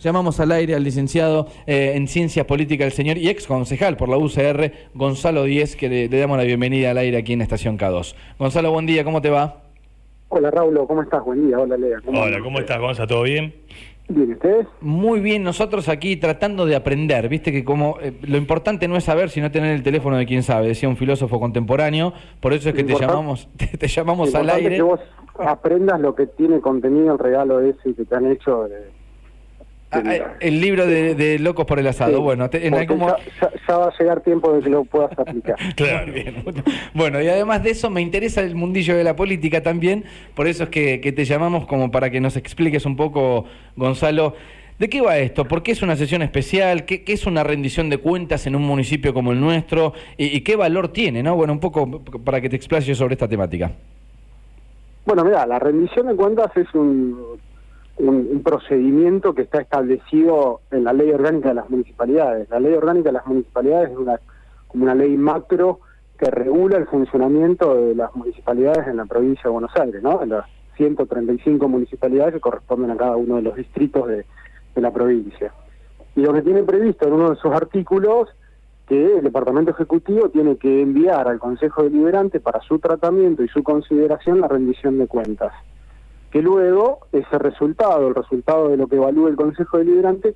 Llamamos al aire al licenciado eh, en Ciencias Políticas, el señor y ex concejal por la UCR, Gonzalo Díez, que le, le, damos la bienvenida al aire aquí en Estación K2. Gonzalo, buen día, ¿cómo te va? Hola Raúl, ¿cómo estás? Buen día, hola Lea. ¿Cómo hola, ¿cómo estás, Gonzalo? ¿Todo bien? Bien, ¿ustedes? Muy bien, nosotros aquí tratando de aprender, viste que como eh, lo importante no es saber, sino tener el teléfono de quien sabe, decía un filósofo contemporáneo, por eso es que te llamamos, te, te llamamos al aire. que vos aprendas lo que tiene contenido el regalo ese que te han hecho de Ah, eh, el libro de, de, Locos por el Asado. Sí, bueno, te, en algún... ya, ya, ya, va a llegar tiempo de que lo puedas aplicar. claro. Bien. Bueno, y además de eso me interesa el mundillo de la política también, por eso es que, que te llamamos como para que nos expliques un poco, Gonzalo. ¿De qué va esto? ¿Por qué es una sesión especial? ¿Qué, qué es una rendición de cuentas en un municipio como el nuestro? ¿Y, y qué valor tiene? ¿no? Bueno, un poco para que te explayes sobre esta temática. Bueno, mira, la rendición de cuentas es un, un, procedimiento que está establecido en la ley orgánica de las municipalidades. La ley orgánica de las municipalidades es una, como una ley macro que regula el funcionamiento de las municipalidades en la provincia de Buenos Aires, ¿no? En las 135 municipalidades que corresponden a cada uno de los distritos de, de la provincia. Y lo que tiene previsto en uno de sus artículos que el Departamento Ejecutivo tiene que enviar al Consejo Deliberante para su tratamiento y su consideración la rendición de cuentas que luego ese resultado, el resultado de lo que evalúe el Consejo Deliberante,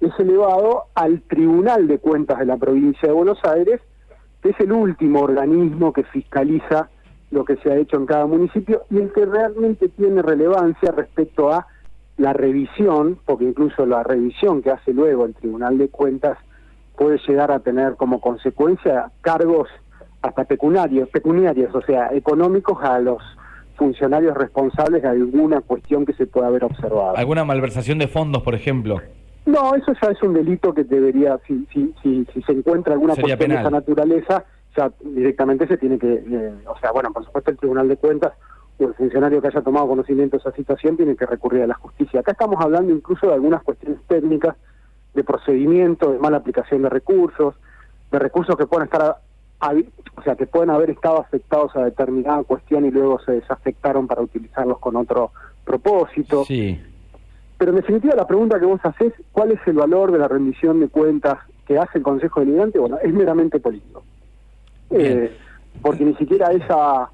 es elevado al Tribunal de Cuentas de la provincia de Buenos Aires, que es el último organismo que fiscaliza lo que se ha hecho en cada municipio y el que realmente tiene relevancia respecto a la revisión, porque incluso la revisión que hace luego el Tribunal de Cuentas puede llegar a tener como consecuencia cargos hasta pecuniarios, pecuniarios o sea, económicos a los funcionarios responsables de alguna cuestión que se pueda haber observado. ¿Alguna malversación de fondos, por ejemplo? No, eso ya es un delito que debería, si, si, si, si se encuentra alguna Sería cuestión penal. de esa naturaleza, ya directamente se tiene que, eh, o sea, bueno, por supuesto el Tribunal de Cuentas o el funcionario que haya tomado conocimiento de esa situación tiene que recurrir a la justicia. Acá estamos hablando incluso de algunas cuestiones técnicas, de procedimiento, de mala aplicación de recursos, de recursos que pueden estar o sea, que pueden haber estado afectados a determinada cuestión y luego se desafectaron para utilizarlos con otro propósito. Sí. Pero en definitiva la pregunta que vos haces, ¿cuál es el valor de la rendición de cuentas que hace el Consejo Deliberante? Bueno, es meramente político. Eh, porque ni siquiera esa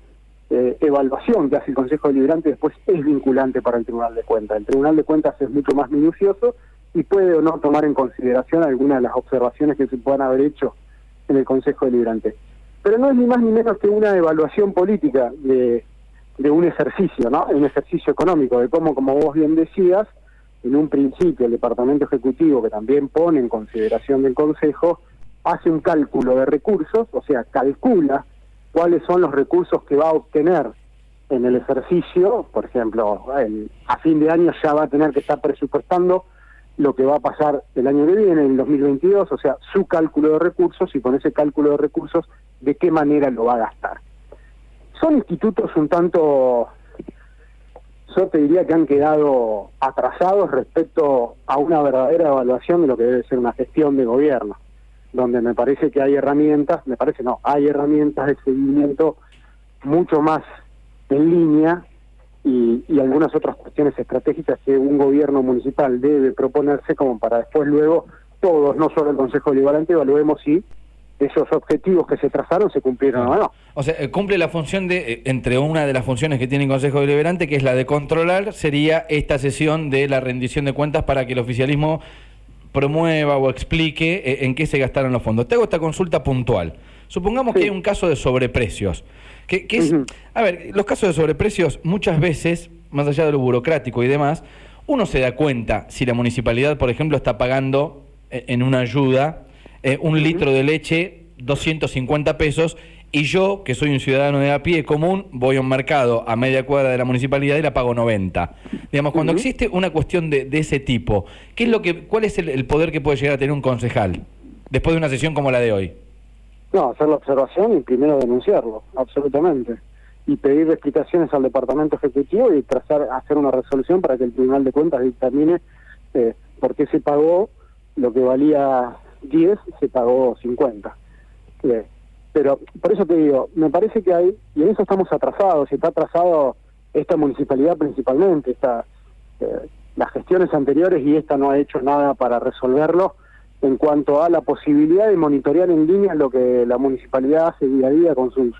eh, evaluación que hace el Consejo Deliberante después es vinculante para el Tribunal de Cuentas. El Tribunal de Cuentas es mucho más minucioso y puede o no tomar en consideración algunas de las observaciones que se puedan haber hecho en el Consejo Deliberante. Pero no es ni más ni menos que una evaluación política de, de un ejercicio, ¿no? Un ejercicio económico, de cómo, como vos bien decías, en un principio el Departamento Ejecutivo, que también pone en consideración del Consejo, hace un cálculo de recursos, o sea, calcula cuáles son los recursos que va a obtener en el ejercicio, por ejemplo, a fin de año ya va a tener que estar presupuestando lo que va a pasar el año que viene, en el 2022, o sea, su cálculo de recursos y con ese cálculo de recursos, de qué manera lo va a gastar. Son institutos un tanto, yo te diría que han quedado atrasados respecto a una verdadera evaluación de lo que debe ser una gestión de gobierno, donde me parece que hay herramientas, me parece no, hay herramientas de seguimiento mucho más en línea y, y, algunas otras cuestiones estratégicas que un gobierno municipal debe proponerse como para después luego todos, no solo el Consejo Deliberante, evaluemos si esos objetivos que se trazaron se cumplieron o no. O sea, eh, cumple la función de, entre una de las funciones que tiene el Consejo Deliberante, que es la de controlar, sería esta sesión de la rendición de cuentas para que el oficialismo promueva o explique eh, en qué se gastaron los fondos. Te hago esta consulta puntual. Supongamos sí. que hay un caso de sobreprecios. Que, que es, uh -huh. A ver, los casos de sobreprecios muchas veces, más allá de lo burocrático y demás, uno se da cuenta si la municipalidad, por ejemplo, está pagando eh, en una ayuda eh, un uh -huh. litro de leche 250 pesos y yo, que soy un ciudadano de a pie común, voy a un mercado a media cuadra de la municipalidad y la pago 90. Digamos, cuando uh -huh. existe una cuestión de, de, ese tipo, ¿qué es lo que, ¿cuál es el, el poder que puede llegar a tener un concejal después de una sesión como la de hoy? No, hacer la observación y primero denunciarlo, absolutamente. Y pedir explicaciones al departamento ejecutivo y trazar, hacer una resolución para que el Tribunal de Cuentas dictamine eh, por qué se pagó lo que valía 10, se pagó 50. Eh, pero por eso te digo, me parece que hay, y en eso estamos atrasados, y está atrasado esta municipalidad principalmente, está, eh, las gestiones anteriores y esta no ha hecho nada para resolverlo en cuanto a la posibilidad de monitorear en línea lo que la municipalidad hace día a día con sus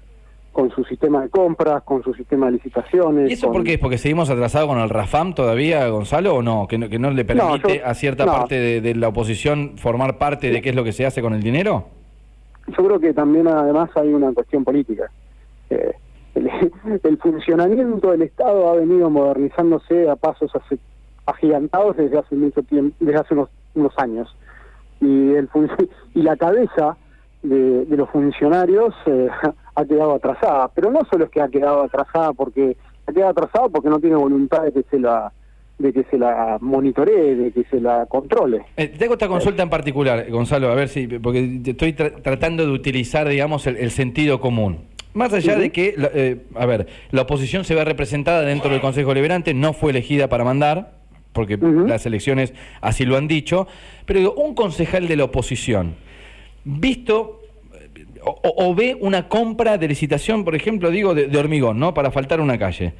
con su sistema de compras, con su sistema de licitaciones. ¿Y eso con... por qué es? ¿Porque seguimos atrasados con el RAFAM todavía, Gonzalo, o no? ¿Que no, que no le permite No, yo- a cierta no. parte de, de la oposición formar parte de qué es lo que se hace con el dinero? Yo creo que también además hay una cuestión política. Eh, el, el funcionamiento del Estado ha venido modernizándose a pasos hace- agigantados desde hace mucho tiempo, desde hace unos, unos años. Y, el y la cabeza de, de los funcionarios eh, ha quedado atrasada. Pero no solo es que ha quedado atrasada porque ha quedado atrasada porque no tiene voluntad de que se la de que se la monitoree, de que se la controle. Eh, te hago esta consulta en particular, Gonzalo, a ver si, porque estoy tra- tratando de utilizar, digamos, el, el sentido común. Más allá de que, eh, a ver, la oposición se ve representada dentro del Consejo Liberante, no fue elegida para mandar, porque las elecciones así lo han dicho, pero digo, un concejal de la oposición, visto eh, o, ve una compra de licitación, por ejemplo, digo, de, de hormigón, ¿no? Para faltar una calle.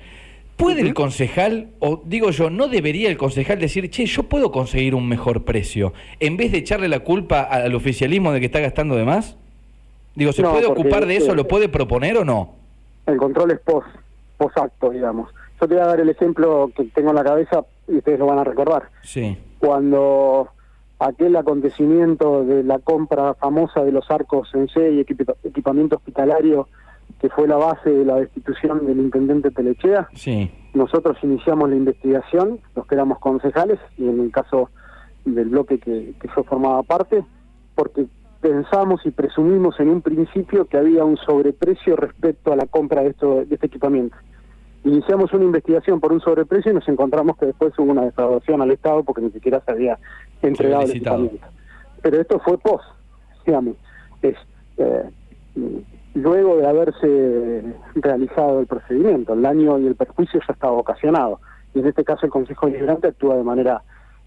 ¿Puede el concejal, o digo yo, no debería el concejal decir, che, yo puedo conseguir un mejor precio, en vez de echarle la culpa al oficialismo de que está gastando de más? Digo, ¿se No, puede ocupar de eso? eh, ¿Lo puede proponer o no? El control es post, post acto, digamos. Yo te voy a dar el ejemplo que tengo en la cabeza y ustedes lo van a recordar. Sí. Cuando aquel acontecimiento de la compra famosa de los arcos en C y equipa- equipamiento hospitalario, que fue la base de la destitución del intendente Telechea, Sí. nosotros iniciamos la investigación, los que éramos concejales, y en el caso del bloque que, que yo formaba parte, porque pensamos y presumimos en un principio que había un sobreprecio respecto a la compra de, esto, de este equipamiento. Iniciamos una investigación por un sobreprecio y nos encontramos que después hubo una defraudación al Estado porque ni siquiera se había entregado el equipamiento. Pero esto fue post, digamos. Es, eh, luego de haberse realizado el procedimiento, el daño y el perjuicio ya estaba ocasionado. Y en este caso el Consejo Deliberante actúa de manera,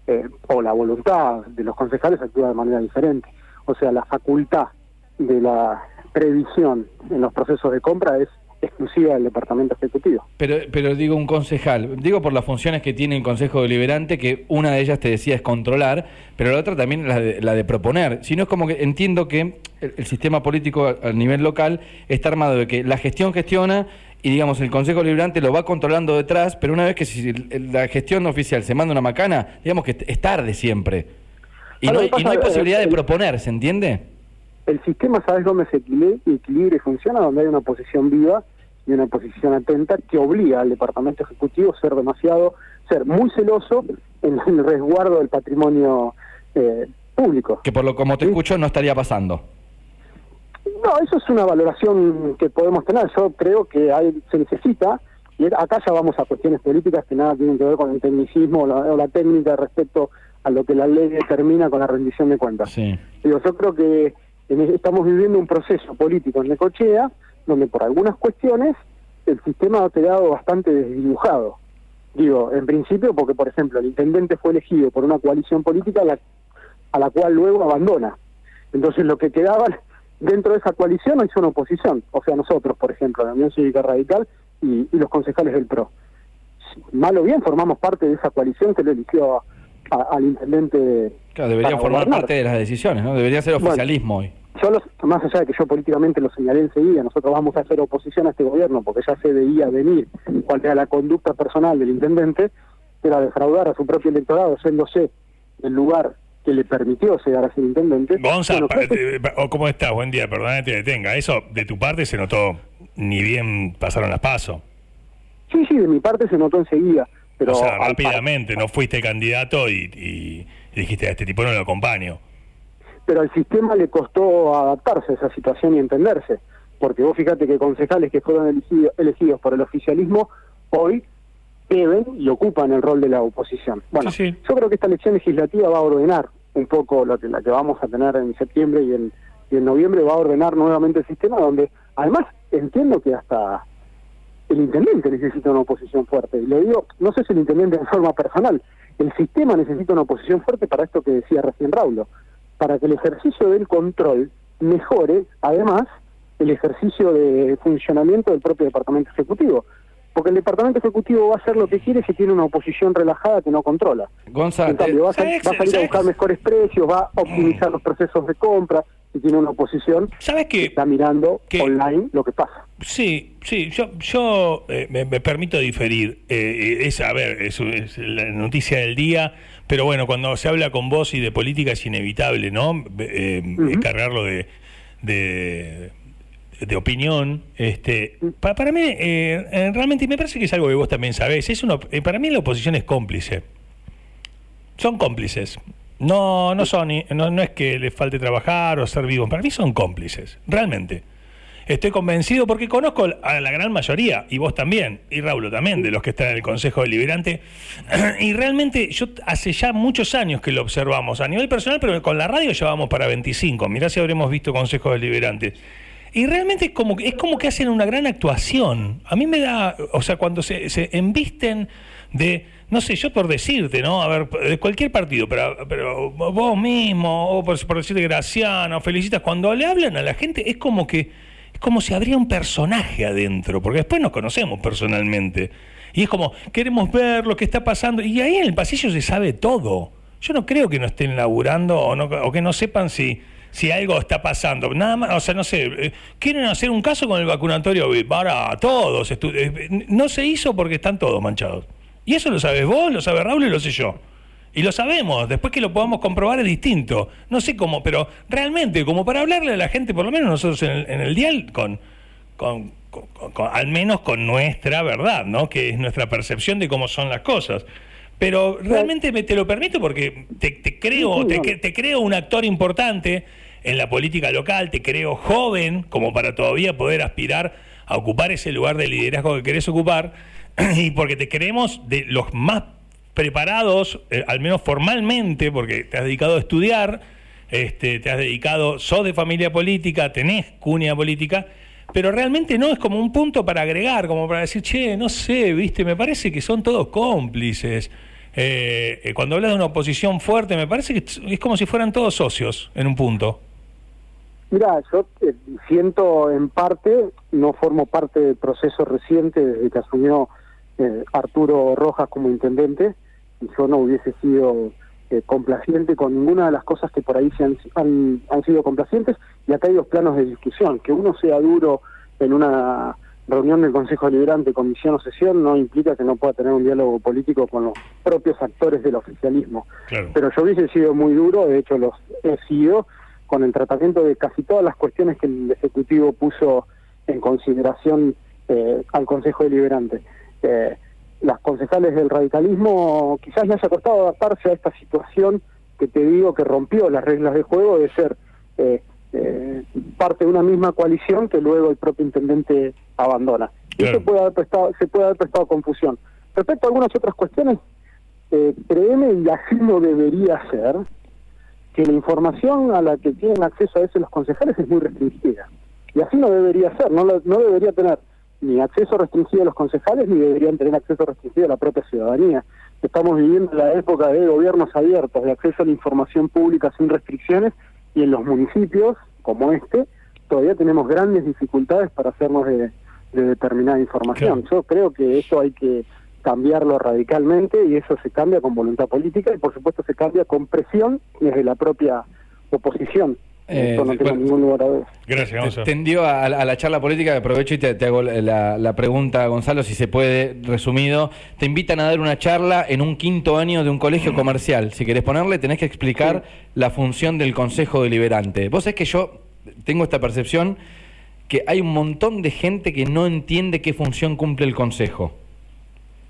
eh, o la voluntad de los concejales actúa de manera diferente. O sea, la facultad de la previsión en los procesos de compra es exclusiva del Departamento Ejecutivo. Pero, pero digo un concejal, digo por las funciones que tiene el Consejo Deliberante, que una de ellas te decía es controlar, pero la otra también la de, la de proponer. Si no es como que entiendo que el, el sistema político a, a nivel local está armado de que la gestión gestiona y digamos el Consejo Deliberante lo va controlando detrás, pero una vez que si la gestión oficial se manda una macana, digamos que es tarde siempre. Y no, hay- y no hay pasa, posibilidad de eh, proponer, ¿se entiende? El sistema, ¿sabes dónde se equilibra y funciona? Donde hay una posición viva y una posición atenta que obliga al Departamento Ejecutivo a ser demasiado, ser muy celoso en el resguardo del patrimonio eh, público. Que por lo como te Sí. escucho no estaría pasando. No, eso es una valoración que podemos tener. Yo creo que hay, se necesita, y acá ya vamos a cuestiones políticas que nada tienen que ver con el tecnicismo o la, o la técnica respecto a lo que la ley determina con la rendición de cuentas. Sí. Digo, yo creo que estamos viviendo un proceso político en Necochea donde por algunas cuestiones el sistema ha quedado bastante desdibujado. Digo, en principio porque, por ejemplo, el intendente fue elegido por una coalición política a la, cual luego abandona. Entonces lo que quedaba dentro de esa coalición es una oposición. O sea, nosotros, por ejemplo, la Unión Cívica Radical y, y los concejales del PRO. Mal o bien formamos parte de esa coalición que lo eligió a- al intendente Claro, debería formar gobernar. parte de las decisiones, ¿no? Debería ser Bueno. oficialismo hoy. yo los, más allá de que yo políticamente lo señalé enseguida, nosotros vamos a hacer oposición a este gobierno porque ya se veía venir cuál era la conducta personal del intendente, que era defraudar a su propio electorado, yéndose el lugar que le permitió llegar a ser intendente. Gonza, Bueno, pa- creo que- te- o ¿cómo estás? Buen día, perdona que te detenga. Eso de tu parte se notó, ni bien pasaron las pasos. sí, sí, de mi parte se notó enseguida. Pero o sea, al- rápidamente, no fuiste candidato y, y- y dijiste, a este tipo no lo acompaño. pero al sistema le costó adaptarse a esa situación y entenderse, porque vos fíjate que concejales que fueron elegido- elegidos por el oficialismo hoy deben y ocupan el rol de la oposición. Bueno, Sí, sí. yo creo que esta elección legislativa va a ordenar un poco lo que la que vamos a tener en septiembre y en, y en noviembre va a ordenar nuevamente el sistema donde además entiendo que hasta el intendente necesita una oposición fuerte. Lo digo, no sé si el intendente en forma personal, el sistema necesita una oposición fuerte para esto que decía recién Raulo, para que el ejercicio del control mejore, además, el ejercicio de funcionamiento del propio Departamento Ejecutivo. Porque el Departamento Ejecutivo va a hacer lo que quiere si tiene una oposición relajada que no controla. Gonzalo, en cambio, va a, ¿sabes- va a salir a buscar mejores precios, va a optimizar los procesos de compra si tiene una oposición ¿Sabes que está mirando que- online lo que pasa. Sí, sí, yo, yo eh, me, me permito diferir. Eh, es, a ver, es, es la noticia del día, pero bueno, cuando se habla con vos y de política es inevitable, ¿no? Eh. Cargarlo de, de, de opinión. Este, pa- para mí, eh, eh, realmente me parece que es algo que vos también sabés. Es eh, para mí la oposición es cómplice. Son cómplices. No, no son, no, no es que les falte trabajar o ser vivos. Para mí son cómplices, realmente. Estoy convencido porque conozco a la gran mayoría, y vos también, y Raúl también, de los que están en el Consejo Deliberante. Y realmente yo hace ya muchos años que lo observamos, a nivel personal, pero con la radio llevamos para 25. Mirá si habremos visto Consejo Deliberante. Y realmente es como, es como que hacen una gran actuación. A mí me da, o sea, cuando se, se embisten de, no sé, yo por decirte, ¿no? A ver, de cualquier partido, pero, vos mismo, o por, decirte Graciano, felicitas, cuando le hablan a la gente es como que, es como si habría un personaje adentro, porque después nos conocemos personalmente. Y es como, queremos ver lo que está pasando, y ahí en el pasillo se sabe todo. Yo no creo que no estén laburando o, no, o que no sepan si, si algo está pasando. Nada más, o sea, no sé, eh, quieren hacer un caso con el vacunatorio. Para todos. eh, no se hizo porque están todos manchados. Y eso lo sabes vos, lo sabe Raúl y lo sé yo. Y lo sabemos, después que lo podamos comprobar es distinto. No sé cómo, pero realmente, como para hablarle a la gente, por lo menos nosotros en el, en el dial, con, con, con- al menos con nuestra verdad, ¿no? Que es nuestra percepción de cómo son las cosas. Pero realmente me, te lo permito porque te, te creo, te, te creo un actor importante en la política local, te creo joven como para todavía poder aspirar a ocupar ese lugar de liderazgo que querés ocupar y porque te queremos de los más preparados, eh, al menos formalmente, porque te has dedicado a estudiar, este, te has dedicado, sos de familia política, tenés cuña política, pero realmente no es como un punto para agregar, como para decir, che, no sé, viste, me parece que son todos cómplices. Eh, eh, cuando hablas de una oposición fuerte, me parece que es- como si fueran todos socios en un punto. Mira, yo eh, siento en parte, no formo parte del proceso reciente desde que asumió eh, Arturo Rojas como intendente, y yo no hubiese sido eh, complaciente con ninguna de las cosas que por ahí se han, han, han sido complacientes, y acá hay dos planos de discusión, que uno sea duro en una reunión del Consejo Deliberante, comisión o sesión, no implica que no pueda tener un diálogo político con los propios actores del oficialismo Claro. pero yo hubiese sido muy duro, de hecho los he sido, con el tratamiento de casi todas las cuestiones que el Ejecutivo puso en consideración eh, al Consejo Deliberante. Eh, las concejales del radicalismo quizás les haya costado adaptarse a esta situación que te digo que rompió las reglas de juego de ser eh, eh, parte de una misma coalición que luego el propio intendente abandona. Y eso puede haber prestado, se puede haber prestado confusión. Respecto a algunas otras cuestiones, eh, créeme, y así no debería ser, que la información a la que tienen acceso a veces los concejales es muy restringida. Y así no debería ser, no, lo- no debería tener ni acceso restringido a los concejales, ni deberían tener acceso restringido a la propia ciudadanía. Estamos viviendo la época de gobiernos abiertos, de acceso a la información pública sin restricciones, y en los municipios, como este, todavía tenemos grandes dificultades para hacernos de, de determinada información. Claro. Yo creo que eso hay que cambiarlo radicalmente y eso se cambia con voluntad política y por supuesto se cambia con presión desde la propia oposición. Eh, Eso no tengo bueno, ningún lugar a ver. Gracias, Gonzalo. Tendió a, a la charla política, aprovecho y te, te hago la, la pregunta, Gonzalo, si se puede, resumido. Te invitan a dar una charla en un quinto año de un colegio comercial. Si querés ponerle, tenés que explicar la función del Consejo Deliberante. Vos sabés que yo tengo esta percepción que hay un montón de gente que no entiende qué función cumple el Consejo.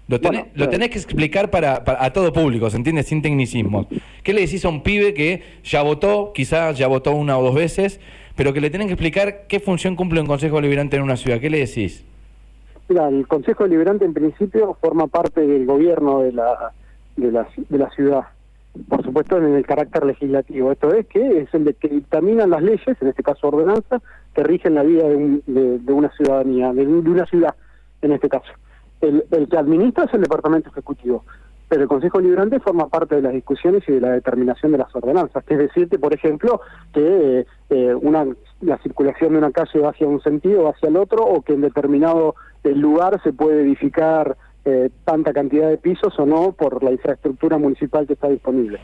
Lo tenés, Bueno, lo tenés que explicar para, para- a todo público, ¿se entiende? Sin tecnicismos. ¿Qué le decís a un pibe que ya votó, quizás ya votó una o dos veces, pero que le tienen que explicar qué función cumple un consejo deliberante en una ciudad? ¿Qué le decís? Mira, el Consejo Deliberante en principio forma parte del gobierno de la, de la, de la ciudad, por supuesto en el carácter legislativo. Esto es que es el de que dictaminan las leyes, en este caso ordenanzas, que rigen la vida de, un- de- de una ciudadanía, de, de una ciudad en este caso. El, el que administra es el Departamento Ejecutivo, pero el Consejo Deliberante forma parte de las discusiones y de la determinación de las ordenanzas. Es decirte, por ejemplo, que eh, eh, una, la circulación de una calle va hacia un sentido o hacia el otro, o que en determinado el lugar se puede edificar eh, tanta cantidad de pisos o no por la infraestructura municipal que está disponible.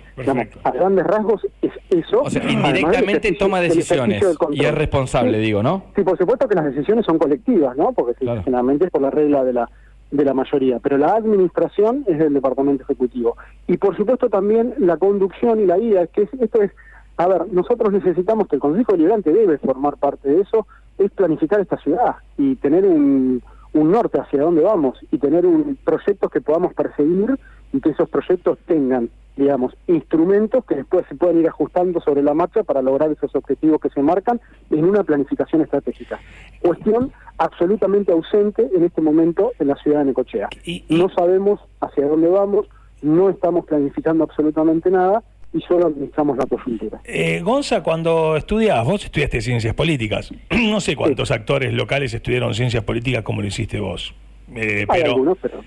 a grandes rasgos es eso. O sea, indirectamente toma decisiones y es responsable, digo, ¿no? Sí, por supuesto que las decisiones son colectivas, ¿no? Porque generalmente es por la regla de la de la mayoría, pero la administración es del departamento ejecutivo. Y por supuesto también la conducción y la guía, que esto es, a ver, nosotros necesitamos que el Consejo Deliberante debe formar parte de eso, es planificar esta ciudad y tener un, un norte hacia dónde vamos y tener un proyectos que podamos perseguir y que esos proyectos tengan, digamos, instrumentos que después se puedan ir ajustando sobre la marcha para lograr esos objetivos que se marcan en una planificación estratégica. Cuestión absolutamente ausente en este momento en la ciudad de Necochea. No sabemos hacia dónde vamos, no estamos planificando absolutamente nada y solo administramos la coyuntura. Eh, Gonza, cuando estudiabas, vos estudiaste ciencias políticas. no sé cuántos actores locales estudiaron ciencias políticas como lo hiciste vos. Eh, Hay pero, algunos, pero...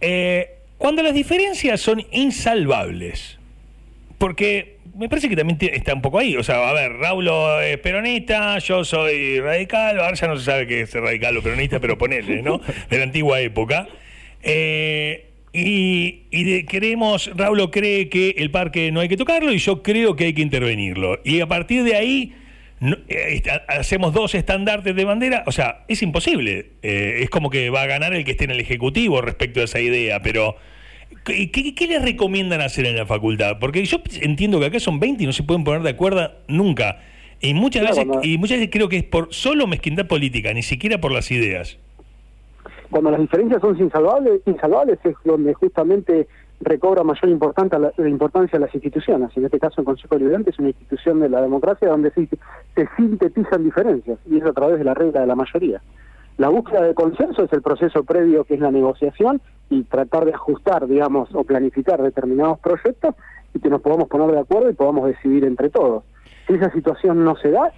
Eh, cuando las diferencias son insalvables, porque me parece que también está un poco ahí. O sea, a ver, Raulo es peronista, yo soy radical, ahora ya no se sabe qué es radical o peronista, pero ponele, ¿no? De la antigua época. Eh, y, y queremos, Raúl cree que el parque no hay que tocarlo y yo creo que hay que intervenirlo. Y a partir de ahí eh, hacemos dos estandartes de bandera. O sea, es imposible. Eh, es como que va a ganar el que esté en el Ejecutivo respecto a esa idea, pero... ¿Qué, qué, les recomiendan hacer en la facultad? Porque yo entiendo que acá son 20 y no se pueden poner de acuerdo nunca. Y muchas veces y muchas veces creo que es por solo mezquindad política, ni siquiera por las ideas cuando las diferencias son insalvables, insalvables es donde justamente recobra mayor importancia, la, importancia las instituciones. En este caso, el Consejo Liberante es una institución de la democracia donde se, se sintetizan diferencias, y es a través de la regla de la mayoría. La búsqueda de consenso es el proceso previo que es la negociación y tratar de ajustar, digamos, o planificar determinados proyectos y que nos podamos poner de acuerdo y podamos decidir entre todos. Si esa situación no se da,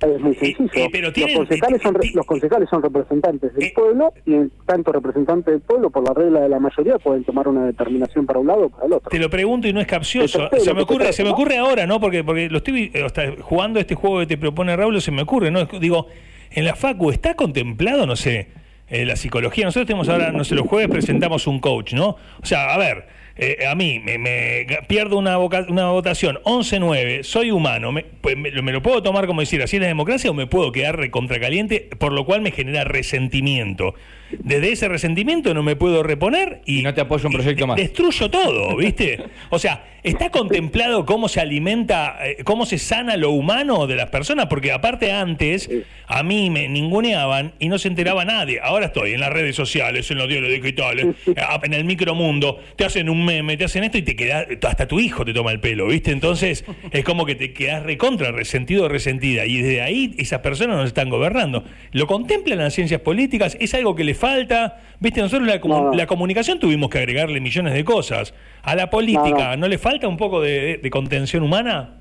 es muy sencillo. los, concejales son, los concejales son representantes del pueblo y tanto representantes del pueblo, por la regla de la mayoría, pueden tomar una determinación para un lado o para el otro. Te lo pregunto y no es capcioso. Se me ocurre, se me ocurre ahora, ¿no? Porque porque lo estoy eh, jugando este juego que te propone Raúl, se me ocurre, ¿no? Digo, en la Facu está contemplado, no sé, eh, la psicología. Nosotros tenemos ahora, no sé, los jueves presentamos un coach, ¿no? O sea, a ver, eh, a mí me, pierdo una, votación 11-9, soy humano, me, pues me, lo puedo tomar como decir, así es la democracia o me puedo quedar recontracaliente, por lo cual me genera resentimiento. Desde ese resentimiento no me puedo reponer y, no te apoyo un proyecto más. Destruyo todo, ¿viste? O sea, ¿está contemplado cómo se alimenta, eh, cómo se sana lo humano de las personas? Porque aparte antes a mí me ninguneaban y no se enteraba nadie. Ahora estoy en las redes sociales, en los diarios digitales, en el micromundo, te hacen un meme, te hacen esto y te queda, hasta tu hijo te toma el pelo, ¿viste? Entonces es como que te quedas recontra, resentido o resentida. Y desde ahí esas personas nos están gobernando. ¿Lo contemplan las ciencias políticas? ¿Es algo que les falta. Viste, nosotros la, la comunicación tuvimos que agregarle millones de cosas. A la política, ¿no, le falta un poco de, contención humana?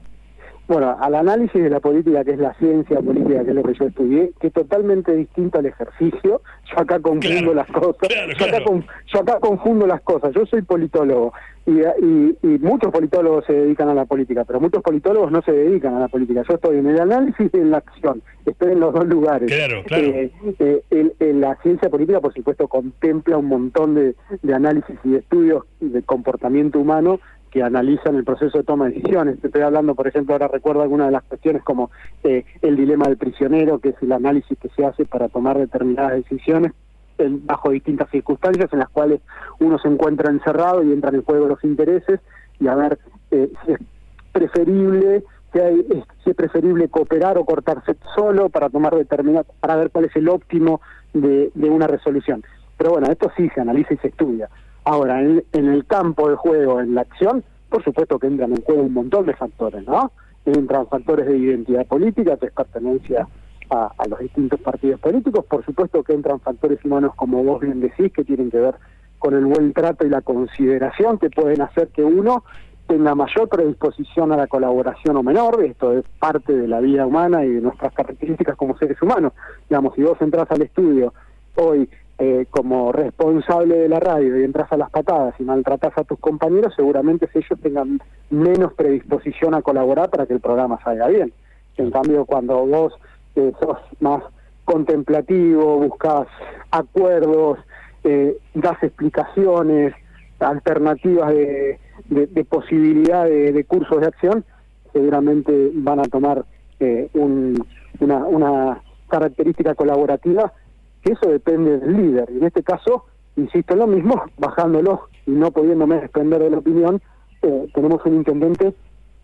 Bueno, al análisis de la política, que es la ciencia política, que es lo que yo estudié, que es totalmente distinto al ejercicio. Yo acá confundo las cosas. yo, acá yo acá confundo las cosas. Yo soy politólogo y, muchos politólogos se dedican a la política, pero muchos politólogos no se dedican a la política. Yo estoy en el análisis y en la acción, estoy en los dos lugares. Claro, claro. Eh, eh, la ciencia política, por supuesto, contempla un montón de, análisis y de estudios de comportamiento humano que analizan el proceso de toma de decisiones. Estoy hablando, por ejemplo, ahora recuerdo algunas de las cuestiones como eh, el dilema del prisionero, que es el análisis que se hace para tomar determinadas decisiones bajo distintas circunstancias en las cuales uno se encuentra encerrado y entran en juego los intereses y a ver eh, si es preferible si, hay, si es preferible cooperar o cortarse solo para tomar determinadas para ver cuál es el óptimo de, de, una resolución pero bueno esto sí se analiza y se estudia ahora en, el campo de juego en la acción por supuesto que entran en juego un montón de factores no entran factores de identidad política de pertenencia a, los distintos partidos políticos. Por supuesto que entran factores humanos, como vos bien decís, que tienen que ver con el buen trato y la consideración que pueden hacer que uno tenga mayor predisposición a la colaboración o menor, esto es parte de la vida humana y de nuestras características como seres humanos. Digamos, si vos entras al estudio hoy eh, como responsable de la radio y entras a las patadas y maltratas a tus compañeros, seguramente ellos tengan menos predisposición a colaborar para que el programa salga bien. En cambio, cuando vos sos más contemplativo, buscas acuerdos, eh, das explicaciones, alternativas de, de, posibilidad de, cursos de acción, seguramente van a tomar eh, una característica colaborativa, que eso depende del líder. Y en este caso, insisto en lo mismo, bajándolo y no pudiéndome desprender de la opinión, eh, tenemos un intendente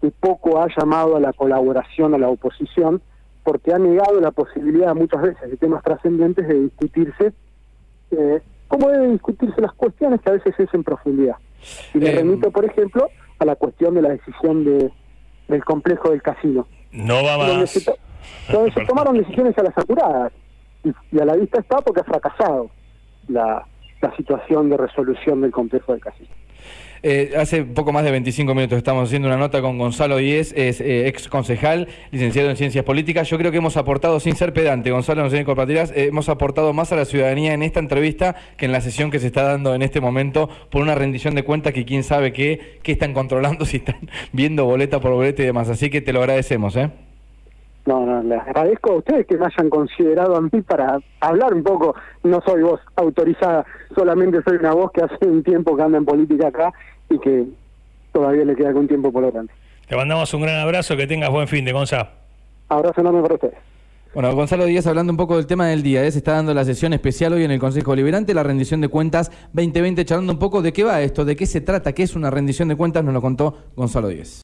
que poco ha llamado a la colaboración a la oposición, porque ha negado la posibilidad muchas veces de temas trascendentes de discutirse eh, cómo deben discutirse las cuestiones que a veces es en profundidad. Y me em, remito, por ejemplo, a la cuestión de la decisión de, del complejo del casino. No va más. Donde se, tomaron decisiones a las apuradas. Y, a la vista está porque ha fracasado la, la situación de resolución del complejo del casino. Eh, hace poco más de 25 minutos estamos haciendo una nota con Gonzalo Díez, es eh, ex concejal, licenciado en Ciencias Políticas. Yo creo que hemos aportado, sin ser pedante, Gonzalo, no sé eh, hemos aportado más a la ciudadanía en esta entrevista que en la sesión que se está dando en este momento por una rendición de cuentas que quién sabe qué, qué están controlando, si están viendo boleta por boleta y demás. Así que te lo agradecemos, ¿eh? No, no, les agradezco a ustedes que me hayan considerado a mí para hablar un poco. No soy voz autorizada, solamente soy una voz que hace un tiempo que anda en política acá y que todavía le queda algún tiempo por delante. Te mandamos un gran abrazo, que tengas buen fin de Gonzalo. Abrazo enorme para ustedes. Bueno, Gonzalo Díaz hablando un poco del tema del día, ¿eh? se está dando la sesión especial hoy en el Consejo Liberante, la rendición de cuentas 2020, charlando un poco de qué va esto, de qué se trata, qué es una rendición de cuentas, nos lo contó Gonzalo Díaz.